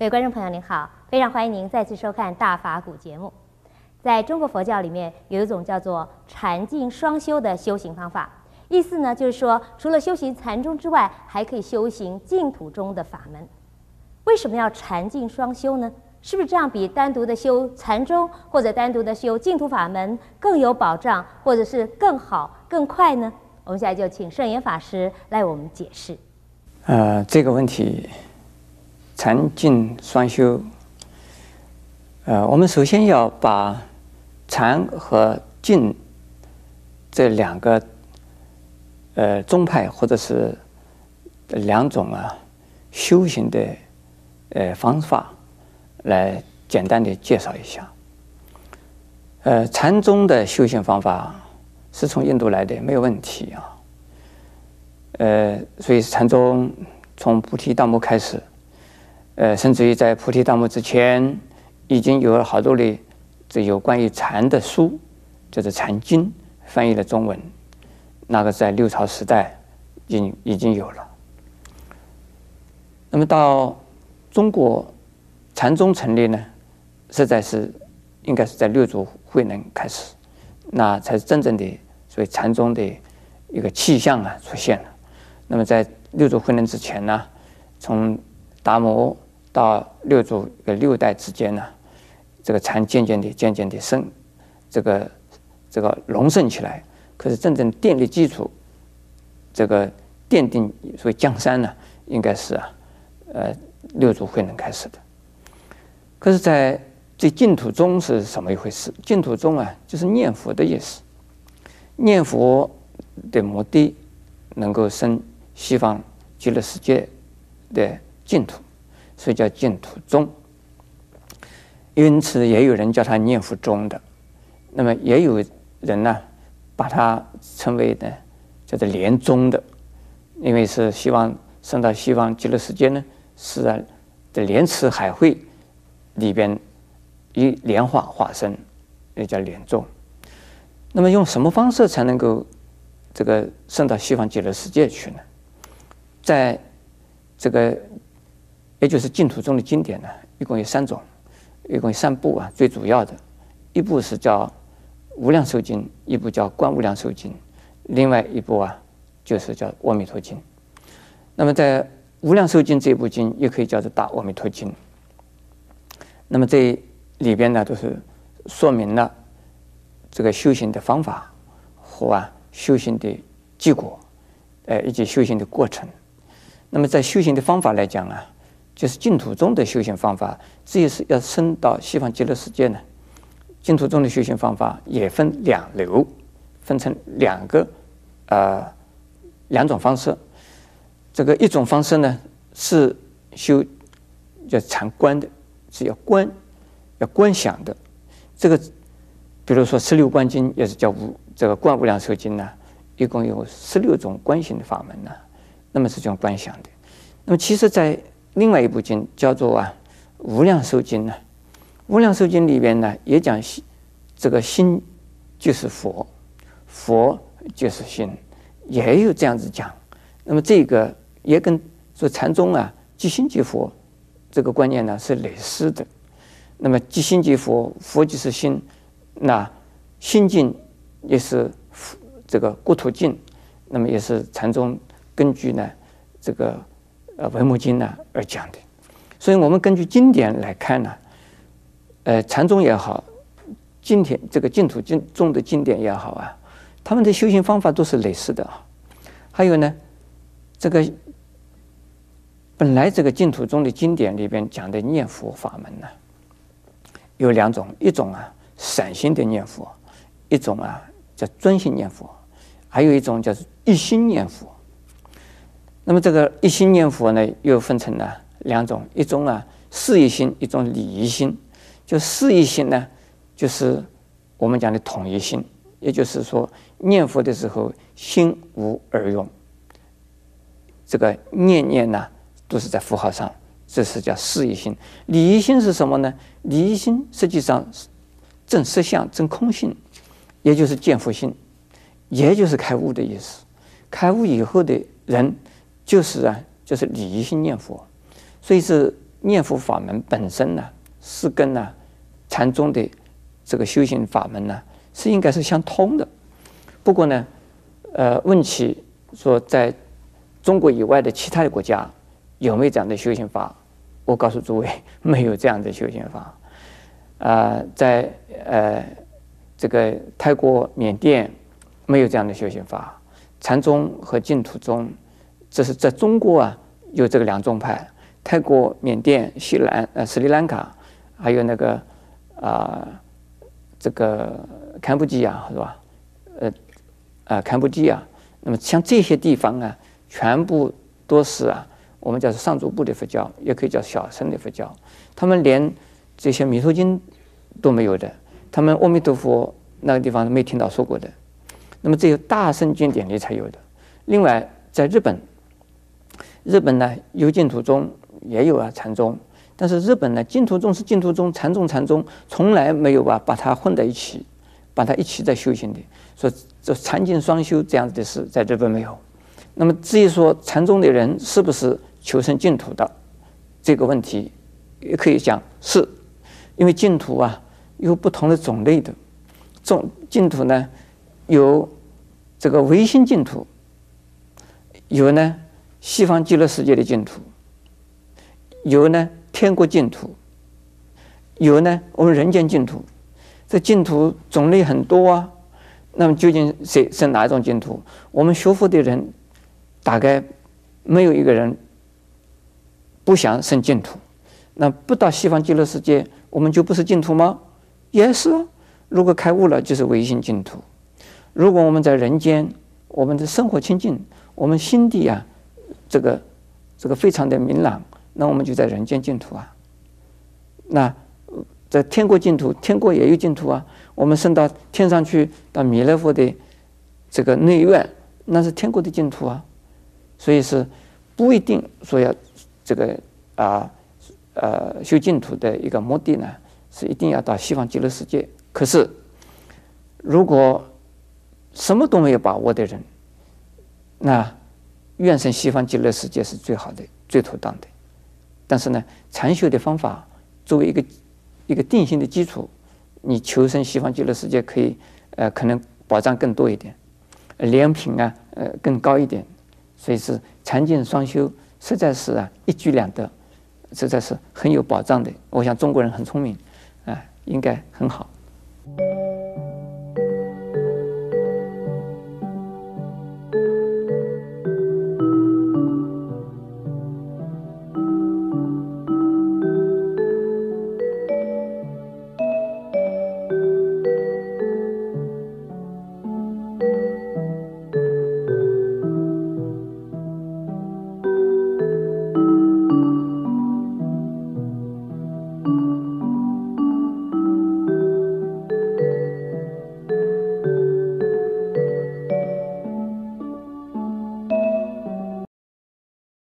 各位观众朋友，您好，非常欢迎您再次收看《大法古》节目。在中国佛教里面，有一种叫做禅净双修的修行方法，意思呢就是说，除了修行禅宗之外，还可以修行净土中的法门。为什么要禅净双修呢？是不是这样比单独的修禅宗或者单独的修净土法门更有保障，或者是更好、更快呢？我们现在就请圣严法师来为我们解释。呃，这个问题。禅净双修，呃，我们首先要把禅和净这两个呃宗派或者是两种啊修行的呃方法来简单的介绍一下。呃，禅宗的修行方法是从印度来的，没有问题啊。呃，所以禅宗从菩提达摩开始。呃，甚至于在菩提达摩之前，已经有了好多的这有关于禅的书，就是《禅经》，翻译了中文。那个在六朝时代已经已经有了。那么到中国禅宗成立呢，实在是应该是在六祖慧能开始，那才是真正的所谓禅宗的一个气象啊出现了。那么在六祖慧能之前呢，从达摩。到六祖的六代之间呢，这个禅渐渐的、渐渐的盛，这个这个隆盛起来。可是真正奠立基础，这个奠定所谓江山呢，应该是啊，呃，六祖慧能开始的。可是，在这净土宗是什么一回事？净土宗啊，就是念佛的意思。念佛的目的，能够生西方极乐世界的净土。所以叫净土宗，因此也有人叫他念佛宗的，那么也有人呢，把它称为呢叫做莲宗的，因为是希望升到西方极乐世界呢，是在的莲池海会里边以莲花化身，也叫莲宗。那么用什么方式才能够这个升到西方极乐世界去呢？在这个。也就是净土中的经典呢，一共有三种，一共有三部啊。最主要的一部是叫《无量寿经》，一部叫《观无量寿经》，另外一部啊就是叫《阿弥陀经》。那么在《无量寿经》这部经也可以叫做《大阿弥陀经》。那么这里边呢都是说明了这个修行的方法和啊修行的结果，呃以及修行的过程。那么在修行的方法来讲啊。就是净土宗的修行方法，这也是要升到西方极乐世界呢。净土宗的修行方法也分两流，分成两个，呃，两种方式。这个一种方式呢是修叫禅观的，是要观，要观想的。这个比如说十六观经也是叫无这个观无量寿经呢，一共有十六种观行的法门呢。那么是这种观想的。那么其实，在另外一部经叫做啊《无量寿经》呢，《无量寿经》里边呢也讲心，这个心就是佛，佛就是心，也有这样子讲。那么这个也跟说禅宗啊即心即佛这个观念呢是类似的。那么即心即佛，佛就是心，那心境也是这个国土境，那么也是禅宗根据呢这个。呃，《维摩经》呢而讲的，所以我们根据经典来看呢，呃，禅宗也好，今天这个净土经中的经典也好啊，他们的修行方法都是类似的啊。还有呢，这个本来这个净土中的经典里边讲的念佛法门呢，有两种，一种啊散心的念佛，一种啊叫专心念佛，还有一种叫一心念佛。那么这个一心念佛呢，又分成了两种，一种啊事业心，一种理义心。就事业心呢，就是我们讲的统一心，也就是说念佛的时候心无二用，这个念念呢都是在符号上，这是叫事业心。理义心是什么呢？理义心实际上是证实相、证空性，也就是见佛心，也就是开悟的意思。开悟以后的人。就是啊，就是礼一心念佛，所以是念佛法门本身呢，是跟呢禅宗的这个修行法门呢是应该是相通的。不过呢，呃，问起说在中国以外的其他的国家有没有这样的修行法？我告诉诸位，没有这样的修行法。啊、呃，在呃这个泰国、缅甸没有这样的修行法。禅宗和净土宗，这是在中国啊有这个两宗派。泰国、缅甸、西兰呃斯里兰卡，还有那个啊、这个堪布基亚是吧？呃啊堪布基亚，那么像这些地方啊，全部都是啊，我们叫上座部的佛教，也可以叫小乘的佛教。他们连这些弥陀经都没有的，他们阿弥陀佛那个地方没听到说过的。那么只有大乘经典里才有的。另外，在日本，日本呢有净土宗。也有啊，禅宗，但是日本呢，净土宗是净土宗，禅宗禅宗，从来没有把把它混在一起，把它一起在修行的，说这禅净双修这样子的事，在日本没有。那么至于说禅宗的人是不是求生净土的这个问题，也可以讲是，因为净土啊有不同的种类的，种净土呢有这个唯心净土，有呢西方极乐世界的净土。有呢，天国净土；有呢，我们人间净土。这净土种类很多啊。那么究竟谁是哪一种净土？我们学佛的人，大概没有一个人不想生净土。那不到西方极乐世界，我们就不是净土吗？也是。如果开悟了，就是唯心净土。如果我们在人间，我们的生活清净，我们心地啊，这个这个非常的明朗。那我们就在人间净土啊，那在天国净土，天国也有净土啊。我们升到天上去，到弥勒佛的这个内院，那是天国的净土啊。所以是不一定说要这个啊呃修净土的一个目的呢，是一定要到西方极乐世界。可是如果什么都没有把握的人，那愿生西方极乐世界是最好的、最妥当的。但是呢，禅修的方法作为一个一个定性的基础，你求生西方极乐世界可以呃可能保障更多一点，莲品啊呃更高一点，所以是禅净双修实在是啊一举两得，实在是很有保障的。我想中国人很聪明啊，应该很好。